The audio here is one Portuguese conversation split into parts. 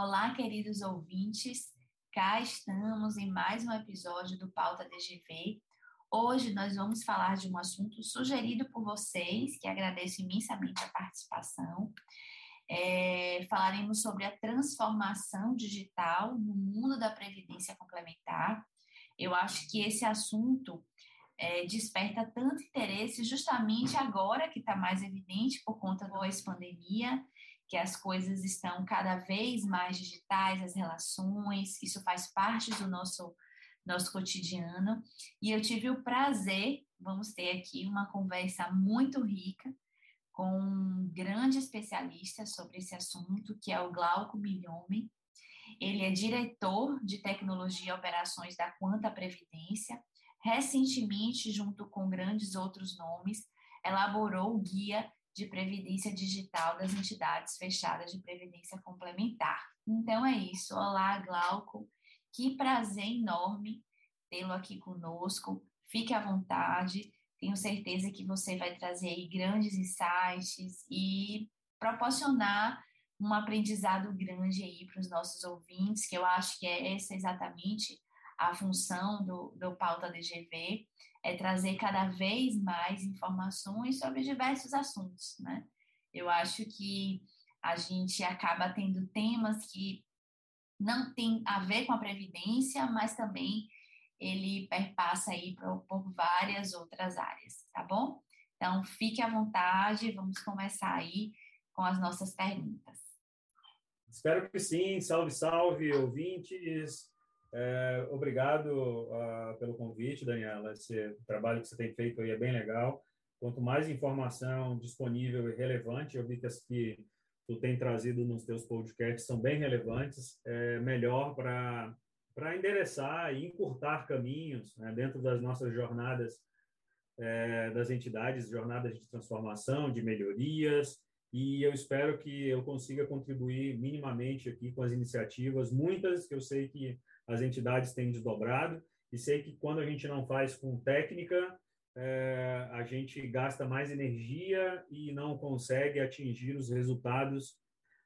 Olá, queridos ouvintes. Cá estamos em mais um episódio do Pauta DGV. Hoje nós vamos falar de um assunto sugerido por vocês, que agradeço imensamente a participação. É, falaremos sobre a transformação digital no mundo da previdência complementar. Eu acho que esse assunto é, desperta tanto interesse justamente agora que está mais evidente por conta da pós-pandemia que as coisas estão cada vez mais digitais, as relações, isso faz parte do nosso nosso cotidiano. E eu tive o prazer, vamos ter aqui uma conversa muito rica com um grande especialista sobre esse assunto, que é o Glauco Milhome. Ele é diretor de tecnologia e operações da Quanta Previdência. Recentemente, junto com grandes outros nomes, elaborou o guia de previdência digital das entidades fechadas de previdência complementar. Então é isso. Olá, Glauco. Que prazer enorme tê-lo aqui conosco. Fique à vontade. Tenho certeza que você vai trazer aí grandes insights e proporcionar um aprendizado grande aí para os nossos ouvintes, que eu acho que é essa exatamente a função do, do Pauta DGV, é trazer cada vez mais informações sobre diversos assuntos, né? Eu acho que a gente acaba tendo temas que não tem a ver com a previdência, mas também ele perpassa aí por, por várias outras áreas, tá bom? Então, fique à vontade, vamos começar aí com as nossas perguntas. Espero que sim. Salve, salve, ouvintes. É, obrigado uh, pelo convite, Daniela. Esse trabalho que você tem feito aí é bem legal. Quanto mais informação disponível e relevante, eu vi que as que tu tem trazido nos teus podcasts são bem relevantes, é melhor para para endereçar e encurtar caminhos né, dentro das nossas jornadas é, das entidades, jornadas de transformação, de melhorias, e eu espero que eu consiga contribuir minimamente aqui com as iniciativas, muitas que eu sei que as entidades têm desdobrado, e sei que quando a gente não faz com técnica, é, a gente gasta mais energia e não consegue atingir os resultados,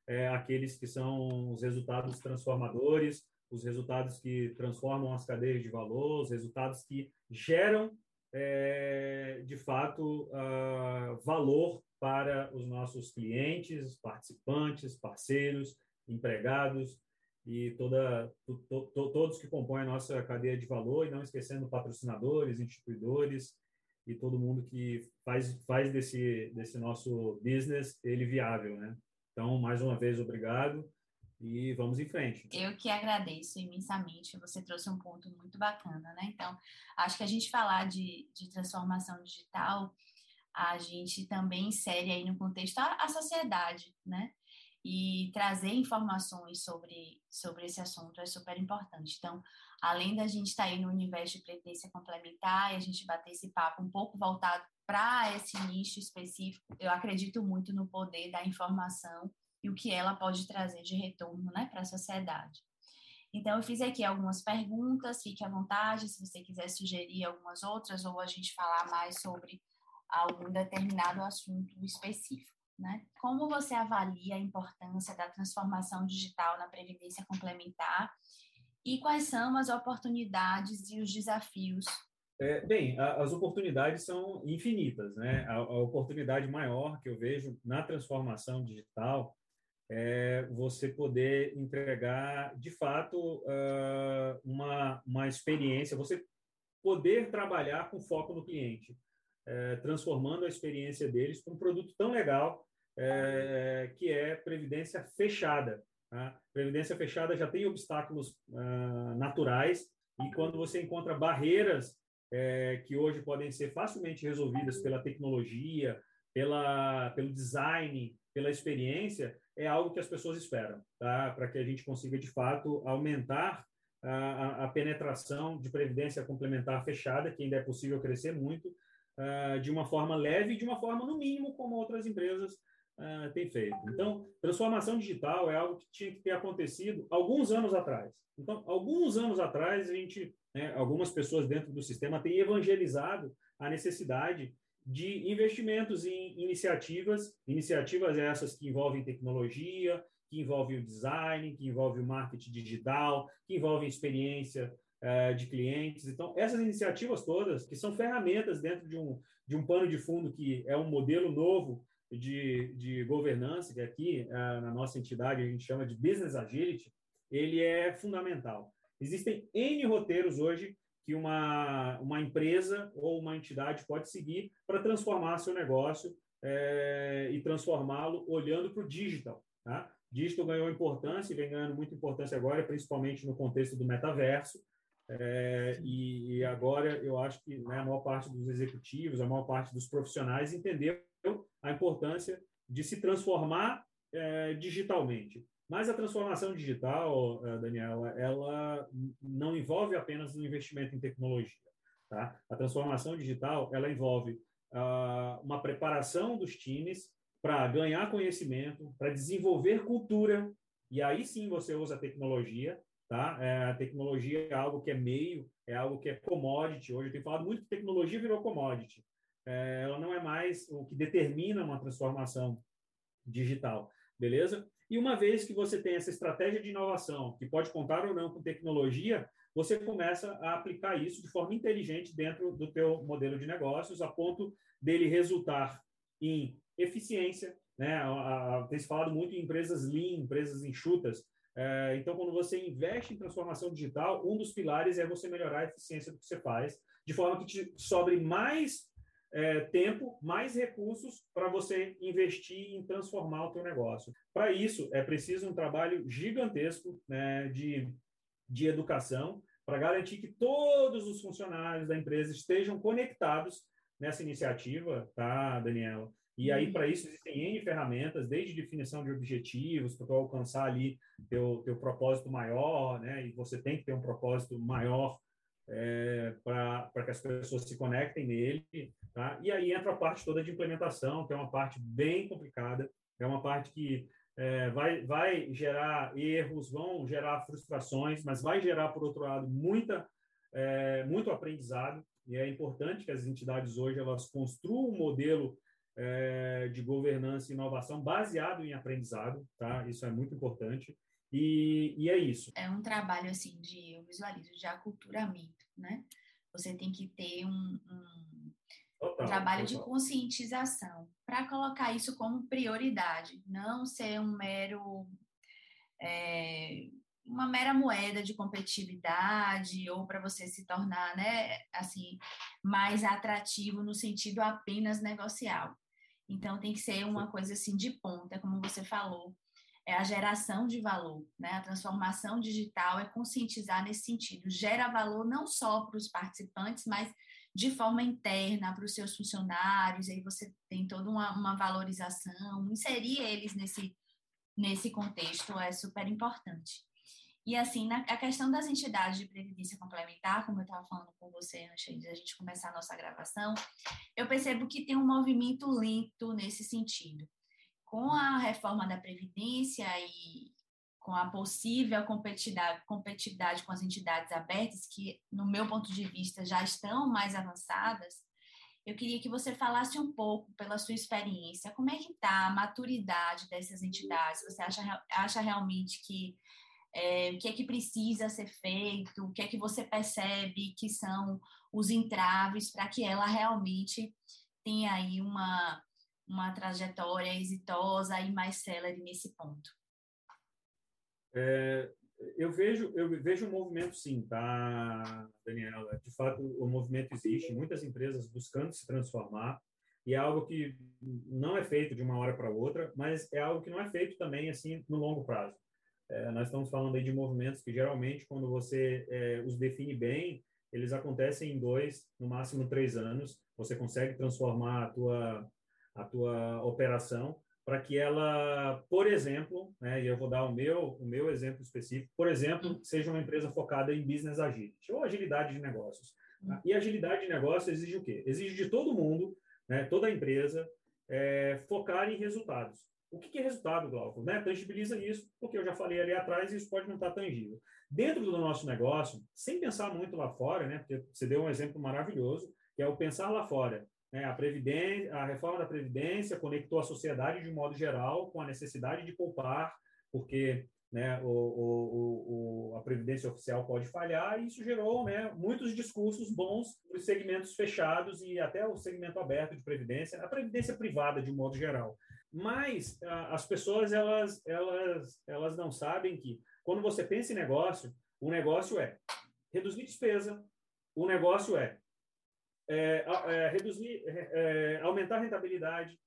é, aqueles que são os resultados transformadores, os resultados que transformam as cadeias de valor, os resultados que geram, é, de fato, uh, valor para os nossos clientes, participantes, parceiros, empregados, e toda, to, to, todos que compõem a nossa cadeia de valor, e não esquecendo patrocinadores, instituidores e todo mundo que faz, faz desse, desse nosso business ele viável, né? Então, mais uma vez, obrigado e vamos em frente. Eu que agradeço imensamente, você trouxe um ponto muito bacana, né? Então, acho que a gente falar de, de transformação digital, a gente também insere aí no contexto a, a sociedade, né? E trazer informações sobre, sobre esse assunto é super importante. Então, além da gente estar tá aí no universo de previdência complementar e a gente bater esse papo um pouco voltado para esse nicho específico, eu acredito muito no poder da informação e o que ela pode trazer de retorno né, para a sociedade. Então, eu fiz aqui algumas perguntas, fique à vontade se você quiser sugerir algumas outras ou a gente falar mais sobre algum determinado assunto específico. Né? Como você avalia a importância da transformação digital na previdência complementar e quais são as oportunidades e os desafios? É, bem, a, as oportunidades são infinitas. Né? A, a, oportunidade maior que eu vejo na transformação digital é você poder entregar, de fato, uh, uma, uma experiência, você poder trabalhar com foco no cliente. É, transformando a experiência deles para um produto tão legal é, que é previdência fechada. Tá? Previdência fechada já tem obstáculos uh, naturais e quando você encontra barreiras é, que hoje podem ser facilmente resolvidas pela tecnologia, pela, pelo design, pela experiência, é algo que as pessoas esperam, tá? para que a gente consiga, de fato, aumentar a, a, penetração de previdência complementar fechada, que ainda é possível crescer muito, uh, de uma forma leve e de uma forma, no mínimo, como outras empresas uh, tem feito. Então, transformação digital é algo que tinha que ter acontecido alguns anos atrás. Então, alguns anos atrás, a gente, né, algumas pessoas dentro do sistema têm evangelizado a necessidade de investimentos em iniciativas, iniciativas essas que envolvem tecnologia, que envolve o design, que envolve o marketing digital, que envolve a experiência uh, de clientes. Então, essas iniciativas todas, que são ferramentas dentro de um, de um pano de fundo que é um modelo novo de, de governança, que aqui uh, na nossa entidade a gente chama de Business Agility, ele é fundamental. Existem N roteiros hoje que uma, uma empresa ou uma entidade pode seguir para transformar seu negócio é, e transformá-lo olhando para o digital. Tá? Digital ganhou importância e vem ganhando muita importância agora, principalmente no contexto do metaverso. É, e, e, agora eu acho que né, a maior parte dos executivos, a maior parte dos profissionais entendeu a importância de se transformar é, digitalmente. Mas a transformação digital, eh, Daniela, ela não envolve apenas o investimento em tecnologia. Tá? A transformação digital ela envolve uh, uma preparação dos times para ganhar conhecimento, para desenvolver cultura, e aí sim você usa a tecnologia. Tá? É, a tecnologia é algo que é meio, é algo que é commodity. Hoje eu tenho falado muito que tecnologia virou commodity. É, ela não é mais o que determina uma transformação digital, beleza? E uma vez que você tem essa estratégia de inovação, que pode contar ou não com tecnologia, você começa a aplicar isso de forma inteligente dentro do teu modelo de negócios, a ponto dele resultar em eficiência, né? Tem se falado muito em empresas lean, empresas enxutas. É, então, quando você investe em transformação digital, um dos pilares é você melhorar a eficiência do que você faz, de forma que te sobre mais é, tempo, mais recursos para você investir em transformar o teu negócio. Para isso, é preciso um trabalho gigantesco né, de, de educação para garantir que todos os funcionários da empresa estejam conectados nessa iniciativa, tá, Daniela? E aí, para isso, existem N ferramentas, desde definição de objetivos, para alcançar ali teu, teu propósito maior, né? E você tem que ter um propósito maior é, para que as pessoas se conectem nele. Tá? E aí entra a parte toda de implementação, que é uma parte bem complicada, é uma parte que é, vai, vai gerar erros, vão gerar frustrações, mas vai gerar, por outro lado, muita, é, muito aprendizado. E é importante que as entidades hoje elas construam um modelo é, de governança e inovação baseado em aprendizado. Tá? Isso é muito importante. E, e é isso. É um trabalho assim de, eu visualizo, de aculturamento, né? Você tem que ter um, um total, trabalho total. de conscientização para colocar isso como prioridade, não ser um mero é, uma mera moeda de competitividade ou para você se tornar, né, assim, mais atrativo no sentido apenas negocial. Então tem que ser uma coisa assim de ponta, como você falou, é a geração de valor, né? A transformação digital é conscientizar nesse sentido, gera valor não só para os participantes, mas de forma interna para os seus funcionários, aí você tem toda uma, uma valorização, inserir eles nesse, nesse contexto é super importante. E assim, na, a questão das entidades de previdência complementar, como eu estava falando com você antes de a gente começar a nossa gravação, eu percebo que tem um movimento lento nesse sentido com a reforma da Previdência e com a possível competitividade, com as entidades abertas, que, no meu ponto de vista, já estão mais avançadas, eu queria que você falasse um pouco, pela sua experiência, como é que está a maturidade dessas entidades? Você acha, acha realmente que é, o que é que precisa ser feito? O que é que você percebe que são os entraves para que ela realmente tenha aí uma uma trajetória exitosa e mais célere nesse ponto? É, eu vejo eu vejo um movimento sim, tá, Daniela? De fato, o movimento existe, muitas empresas buscando se transformar e é algo que não é feito de uma hora para outra, mas é algo que não é feito também assim no longo prazo. É, nós estamos falando aí de movimentos que geralmente quando você é, os define bem, eles acontecem em dois, no máximo três anos. Você consegue transformar a tua a tua operação para que ela, por exemplo, né, e eu vou dar o meu, o meu exemplo específico, por exemplo, uhum. seja uma empresa focada em business agility ou agilidade de negócios. Tá? E agilidade de negócios exige o quê? Exige de todo mundo, né, toda empresa, é, focar em resultados. O que é resultado, Glauco? Né? Tangibiliza isso, porque eu já falei ali atrás e isso pode não estar tangível. Dentro do nosso negócio, sem pensar muito lá fora, né? porque você deu um exemplo maravilhoso, que é o pensar lá fora. Né? A, previdência, a reforma da Previdência conectou a sociedade de modo geral com a necessidade de poupar porque né, o, o, o, a previdência oficial pode falhar, e isso gerou né, muitos discursos bons para os segmentos fechados e até o segmento aberto de previdência, a previdência privada de modo geral. Mas as pessoas elas, elas, elas não sabem que quando você pensa em negócio, o negócio é reduzir despesa, o negócio é, é, é reduzir, é, é, aumentar a rentabilidade,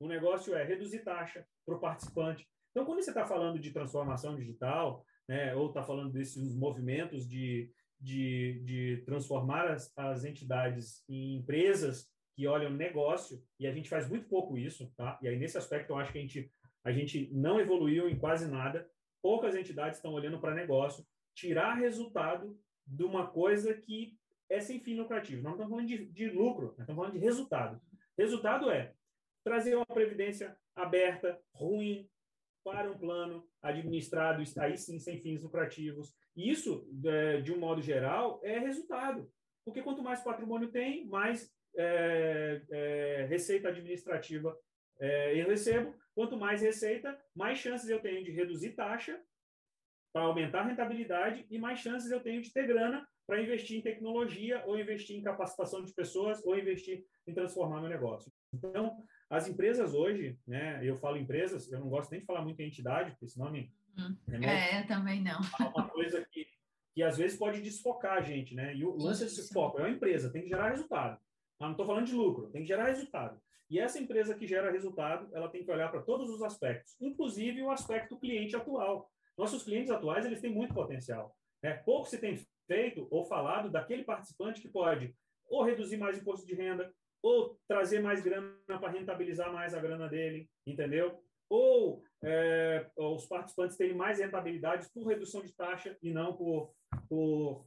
o negócio é reduzir taxa para o participante. Então, quando você está falando de transformação digital, né, ou está falando desses movimentos de, de, de transformar as, as entidades em empresas que olham negócio, e a gente faz muito pouco isso, tá? E aí, nesse aspecto, eu acho que a gente, a gente não evoluiu em quase nada. Poucas entidades estão olhando para negócio, tirar resultado de uma coisa que é sem fim lucrativo. Não estamos falando de, de lucro, estamos falando de resultado. Resultado é trazer uma previdência aberta, ruim, para um plano administrado, aí sim, sem fins lucrativos. Isso, é, de um modo geral, é resultado. Porque quanto mais patrimônio tem, mais é, é, receita administrativa é, eu recebo. Quanto mais receita, mais chances eu tenho de reduzir taxa para aumentar a rentabilidade e mais chances eu tenho de ter grana para investir em tecnologia ou investir em capacitação de pessoas ou investir em transformar meu negócio. Então, as empresas hoje, né, eu falo empresas, eu não gosto nem de falar muito em entidade, porque esse nome hum. é, também não. É uma coisa que, que às vezes pode desfocar a gente, né? E o lance desse foco é uma empresa, tem que gerar resultado. Mas não estou falando de lucro, tem que gerar resultado. E essa empresa que gera resultado, ela tem que olhar para todos os aspectos, inclusive o aspecto cliente atual. Nossos clientes atuais, eles têm muito potencial. Né? Pouco se tem feito ou falado daquele participante que pode ou reduzir mais imposto de renda, ou trazer mais grana para rentabilizar mais a grana dele, entendeu? Ou é, os participantes terem mais rentabilidades por redução de taxa e não por, por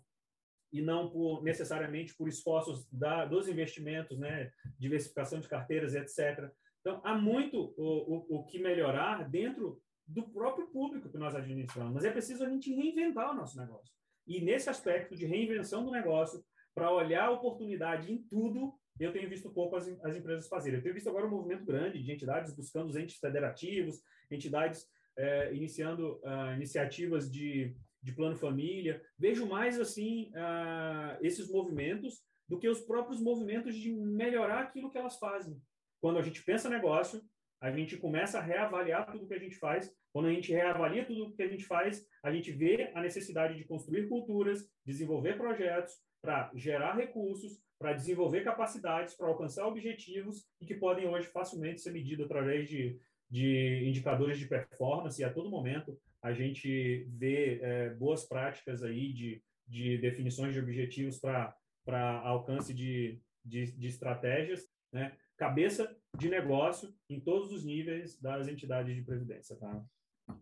e não por necessariamente por esforços da, dos investimentos, né, diversificação de carteiras, etc. Então, há muito o, o, o que melhorar dentro do próprio público que nós administramos, mas é preciso a gente reinventar o nosso negócio. E nesse aspecto de reinvenção do negócio, para olhar a oportunidade em tudo, eu tenho visto pouco as, as empresas fazerem. Eu tenho visto agora um movimento grande de entidades buscando os entes federativos, entidades é, iniciando uh, iniciativas de, de plano família. Vejo mais assim uh, esses movimentos do que os próprios movimentos de melhorar aquilo que elas fazem. Quando a gente pensa negócio, a gente começa a reavaliar tudo que a gente faz. Quando a gente reavalia tudo que a gente faz, a gente vê a necessidade de construir culturas, desenvolver projetos para gerar recursos, para desenvolver capacidades, para alcançar objetivos e que podem hoje facilmente ser medidos através de, de indicadores de performance. E a todo momento a gente vê é, boas práticas aí de, de definições de objetivos para alcance de, de, de estratégias, né? cabeça de negócio em todos os níveis das entidades de previdência, tá?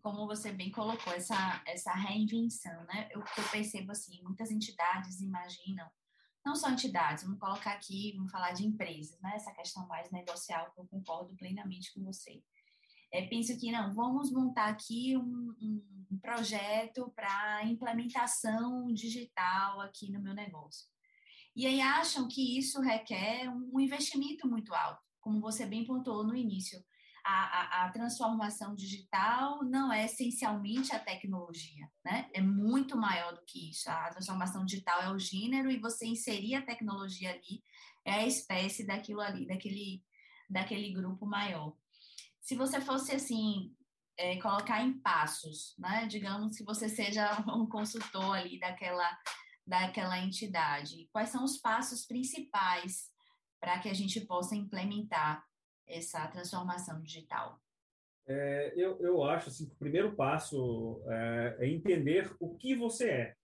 Como você bem colocou, essa, essa reinvenção, né? Eu percebo, assim, muitas entidades imaginam não só entidades, vamos colocar aqui, vamos falar de empresas, né? Essa questão mais negocial, que eu concordo plenamente com você. É, penso que não, vamos montar aqui um, um projeto para implementação digital aqui no meu negócio. E aí acham que isso requer um investimento muito alto, como você bem pontuou no início a, a, transformação digital não é essencialmente a tecnologia, né? É muito maior do que isso. A transformação digital é o gênero e você inserir a tecnologia ali é a espécie daquilo ali, daquele, daquele grupo maior. Se você fosse assim é, colocar em passos, né? Digamos que você seja um consultor ali daquela daquela entidade. Quais são os passos principais para que a gente possa implementar essa transformação digital? É, eu, eu acho assim, que o primeiro passo é, é, entender o que você é,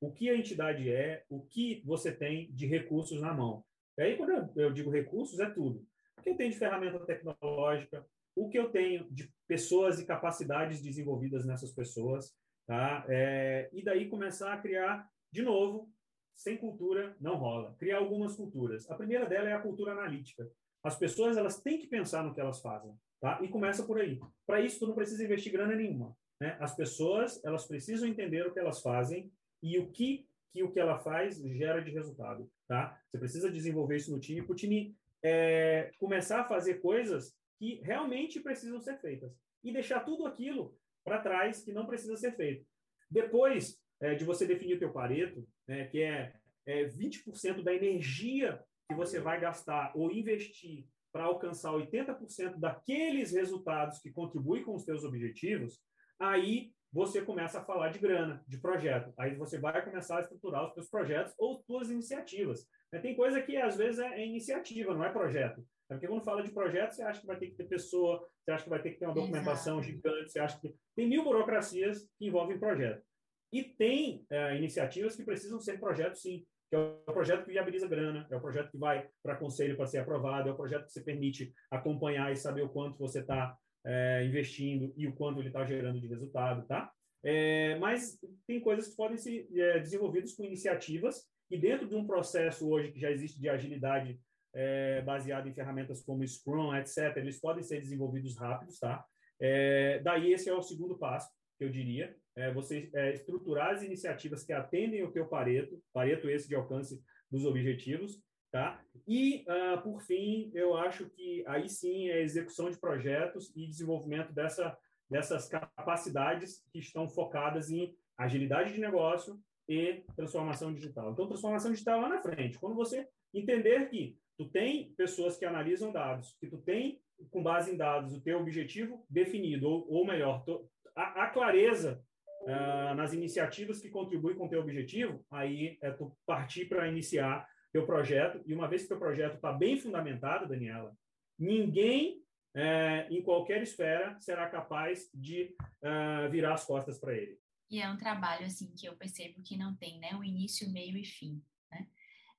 o que a entidade é, o que você tem de recursos na mão. E aí, quando eu, digo recursos, é tudo. O que eu tenho de ferramenta tecnológica, o que eu tenho de pessoas e capacidades desenvolvidas nessas pessoas, tá? É, e daí começar a criar, de novo, sem cultura não rola. Criar algumas culturas. A primeira dela é a cultura analítica. As pessoas elas têm que pensar no que elas fazem, tá? E começa por aí. Para isso, tu não precisa investir grana nenhuma, né? As pessoas elas precisam entender o que elas fazem e o que que o que ela faz gera de resultado, tá? Você precisa desenvolver isso no time, para o time é, começar a fazer coisas que realmente precisam ser feitas e deixar tudo aquilo para trás que não precisa ser feito. Depois é, de você definir o teu pareto, né, que é, é 20% da energia que você vai gastar ou investir para alcançar 80% daqueles resultados que contribuem com os teus objetivos, aí você começa a falar de grana, de projeto. Aí você vai começar a estruturar os seus projetos ou suas iniciativas. Tem coisa que às vezes é iniciativa, não é projeto. É porque quando fala de projeto, você acha que vai ter que ter pessoa, você acha que vai ter que ter uma documentação Exato. gigante, você acha que tem mil burocracias que envolvem projeto. E tem é, iniciativas que precisam ser projetos, sim que é o projeto que viabiliza grana, é o projeto que vai para conselho para ser aprovado, é o projeto que você permite acompanhar e saber o quanto você está é, investindo e o quanto ele está gerando de resultado, tá? É, mas tem coisas que podem ser é, desenvolvidas com iniciativas e dentro de um processo hoje que já existe de agilidade é, baseado em ferramentas como Scrum, etc., eles podem ser desenvolvidos rápidos, tá? É, daí esse é o segundo passo que eu diria, é você é, estruturar as iniciativas que atendem o teu pareto, pareto esse de alcance dos objetivos, tá? E, uh, por fim, eu acho que aí sim é a execução de projetos e desenvolvimento dessa, dessas capacidades que estão focadas em agilidade de negócio e transformação digital. Então, transformação digital lá na frente. Quando você entender que tu tem pessoas que analisam dados, que tu tem, com base em dados, o teu objetivo definido, ou, ou melhor, tu, a, a clareza uh, nas iniciativas que contribuem com o teu objetivo, aí é tu partir para iniciar teu projeto. E uma vez que teu projeto está bem fundamentado, Daniela, ninguém é, em qualquer esfera será capaz de uh, virar as costas para ele. E é um trabalho assim que eu percebo que não tem, né, o início, meio e fim. Né?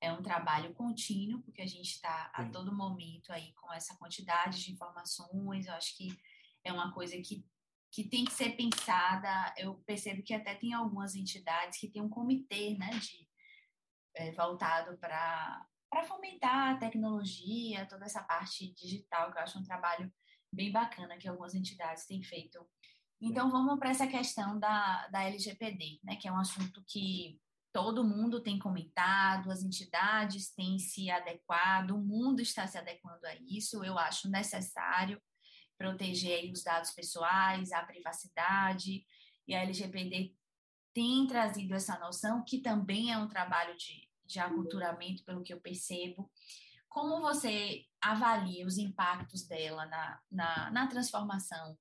É um trabalho contínuo, porque a gente está a todo momento aí com essa quantidade de informações. Eu acho que é uma coisa que que tem que ser pensada. Eu percebo que até tem algumas entidades que têm um comitê, né, de é, voltado para para fomentar a tecnologia, toda essa parte digital, que eu acho um trabalho bem bacana que algumas entidades têm feito. Então, vamos para essa questão da, da LGPD, né, que é um assunto que todo mundo tem comentado, as entidades têm se adequado, o mundo está se adequando a isso, eu acho necessário proteger os dados pessoais, a privacidade, e a LGPD tem trazido essa noção, que também é um trabalho de, de aculturamento, pelo que eu percebo. Como você avalia os impactos dela na, na, na transformação?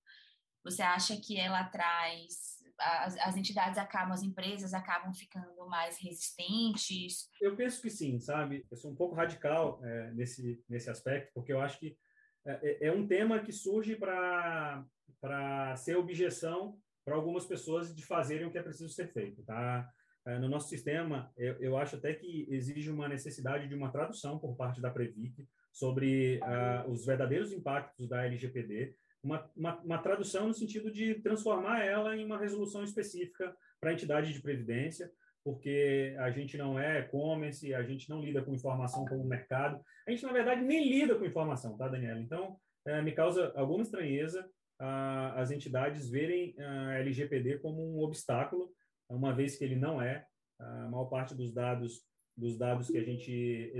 Você acha que ela traz as, as, entidades acabam, as empresas acabam ficando mais resistentes? Eu penso que sim, sabe? Eu sou um pouco radical é, nesse, nesse aspecto, porque eu acho que é, é, é um tema que surge para ser objeção para algumas pessoas de fazerem o que é preciso ser feito, tá? É, no nosso sistema, eu, acho até que exige uma necessidade de uma tradução por parte da Previc sobre uh, os verdadeiros impactos da LGPD, uma, uma, uma, tradução no sentido de transformar ela em uma resolução específica para a entidade de previdência, porque a gente não é e-commerce, a gente não lida com informação como mercado. A gente, na verdade, nem lida com informação, tá, Daniela? Então, é, me causa alguma estranheza ah, as entidades verem a LGPD como um obstáculo, uma vez que ele não é. A maior parte dos dados dos dados que a gente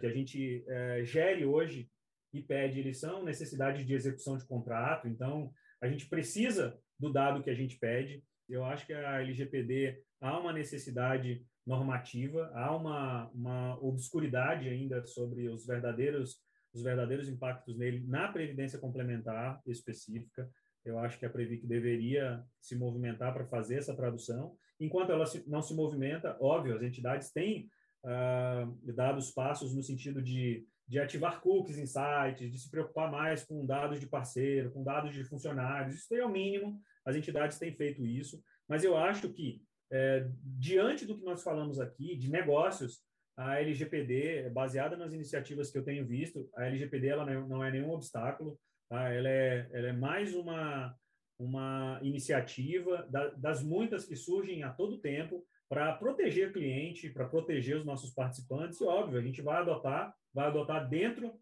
que a gente é, gere hoje e pede eles são necessidades de execução de contrato. Então, a gente precisa do dado que a gente pede. Eu acho que a LGPD há uma necessidade normativa, há uma, uma obscuridade ainda sobre os verdadeiros os verdadeiros impactos nele na previdência complementar específica. Eu acho que a Previc deveria se movimentar para fazer essa tradução. Enquanto ela não se movimenta, óbvio, as entidades têm uh, dado os passos no sentido de, de ativar cookies em sites, de se preocupar mais com dados de parceiro, com dados de funcionários. Isso é o mínimo, as entidades têm feito isso. Mas eu acho que é, diante do que nós falamos aqui, de negócios, a LGPD, baseada nas iniciativas que eu tenho visto, a LGPD ela não é nenhum obstáculo, tá? ela, é, ela é mais uma, uma iniciativa da, das muitas que surgem a todo tempo para proteger o cliente, para proteger os nossos participantes, e óbvio, a gente vai adotar, vai adotar dentro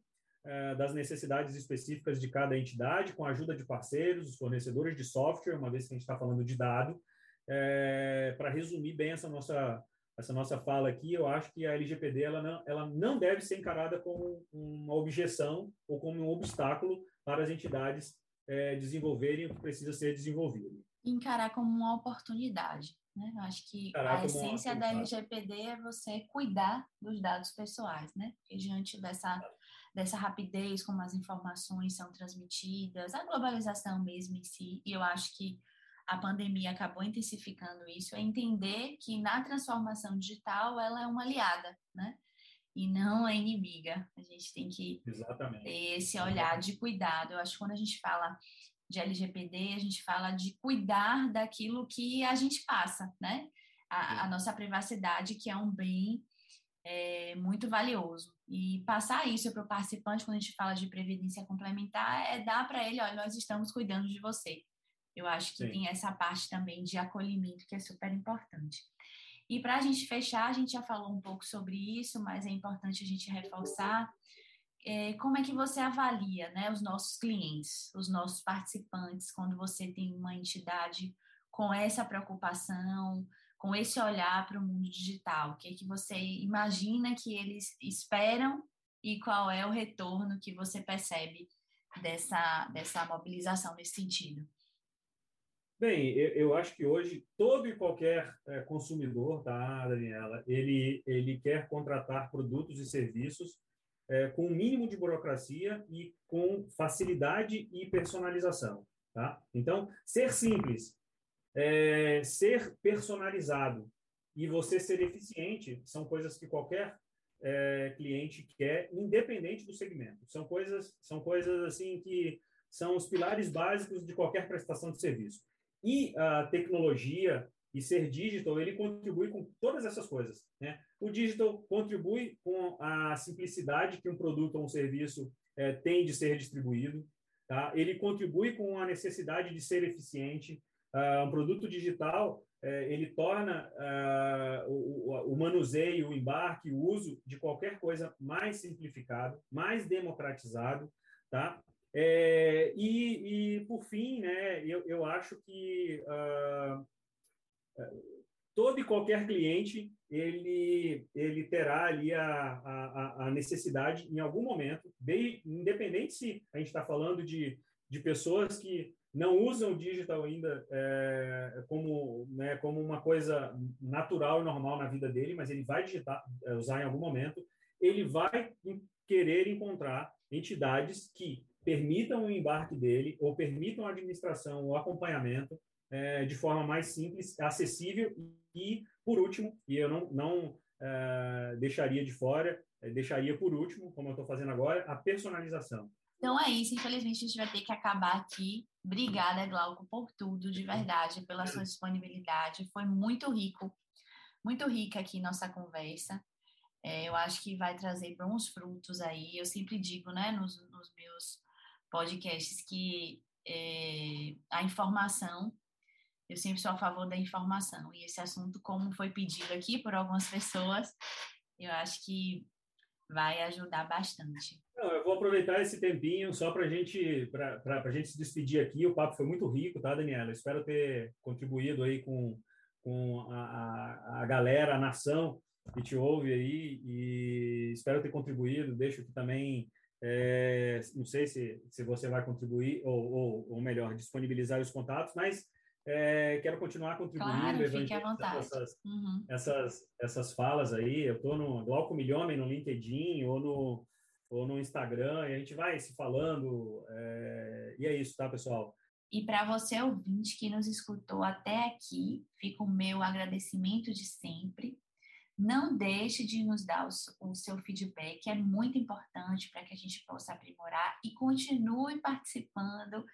é, das necessidades específicas de cada entidade, com a ajuda de parceiros, os fornecedores de software, uma vez que a gente está falando de dado, é, para resumir bem essa nossa essa nossa fala aqui, eu acho que a LGPD ela não, ela não deve ser encarada como uma objeção ou como um obstáculo para as entidades é, desenvolverem o que precisa ser desenvolvido. Encarar como uma oportunidade. Né? Eu acho que a essência da LGPD é você cuidar dos dados pessoais, né? Porque diante dessa, dessa rapidez como as informações são transmitidas, a globalização mesmo em si, e eu acho que a pandemia acabou intensificando isso, é entender que na transformação digital ela é uma aliada, né? E não a inimiga. A gente tem que Exatamente. ter esse olhar de cuidado. Eu acho que quando a gente fala de LGPD, a gente fala de cuidar daquilo que a gente passa, né? A, a nossa privacidade, que é um bem é, muito valioso. E passar isso para o participante, quando a gente fala de previdência complementar, é dar para ele, olha, nós estamos cuidando de você. Eu acho que Sim. tem essa parte também de acolhimento que é super importante. E para a gente fechar, a gente já falou um pouco sobre isso, mas é importante a gente reforçar é, como é que você avalia né, os nossos clientes, os nossos participantes, quando você tem uma entidade com essa preocupação, com esse olhar para o mundo digital? O que é que você imagina que eles esperam e qual é o retorno que você percebe dessa, dessa mobilização nesse sentido? Bem, eu, acho que hoje todo e qualquer é, consumidor, tá, Daniela, ele, ele quer contratar produtos e serviços é, com o mínimo de burocracia e com facilidade e personalização. Tá? Então, ser simples, é, ser personalizado e você ser eficiente são coisas que qualquer é, cliente quer, independente do segmento. São coisas, são coisas assim que são os pilares básicos de qualquer prestação de serviço. E a tecnologia e ser digital, ele contribui com todas essas coisas. Né? O digital contribui com a simplicidade que um produto ou um serviço é, tem de ser distribuído. Tá? Ele contribui com a necessidade de ser eficiente. Uh, um produto digital é, ele torna uh, o, o, manuseio, o embarque, o uso de qualquer coisa mais simplificado, mais democratizado, tá? É, e, e, por fim, né, eu, eu acho que uh, todo e qualquer cliente ele ele terá ali a, a, a necessidade em algum momento, bem, independente se a gente está falando de, de pessoas que não usam o digital ainda é, como né, como uma coisa natural e normal na vida dele, mas ele vai digitar, é, usar em algum momento, ele vai querer encontrar entidades que permitam o embarque dele ou permitam a administração, o acompanhamento é, de forma mais simples, acessível e, por último, e eu não, não é, deixaria de fora, é, deixaria por último, como eu estou fazendo agora, a personalização. Então é isso, infelizmente a gente vai ter que acabar aqui. Obrigada, Glauco, por tudo, de verdade, pela sua disponibilidade. Foi muito rico, muito rica aqui nossa conversa. É, eu acho que vai trazer bons frutos aí. Eu sempre digo, né, nos, nos meus podcasts, que é, a informação eu sempre sou a favor da informação. E esse assunto, como foi pedido aqui por algumas pessoas, eu acho que vai ajudar bastante. Não, eu vou aproveitar esse tempinho só para gente, a gente se despedir aqui. O papo foi muito rico, tá, Daniela? espero ter contribuído aí com, com a, a, a galera, a nação que te ouve aí e espero ter contribuído. Deixo aqui também, é, não sei se, se você vai contribuir ou, ou, ou melhor, disponibilizar os contatos, mas é, quero continuar contribuindo, claro, essas, uhum. essas, essas falas aí. Eu estou no Glauco Milhomem no LinkedIn ou no, ou no Instagram e a gente vai se falando. É, e é isso, tá, pessoal? E para você, ouvinte, que nos escutou até aqui, fica o meu agradecimento de sempre. Não deixe de nos dar o, seu feedback, é muito importante para que a gente possa aprimorar e continue participando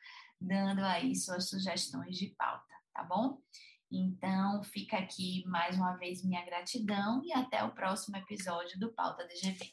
dando aí suas sugestões de pauta, tá bom? Então, fica aqui mais uma vez minha gratidão e até o próximo episódio do Pauta DGV.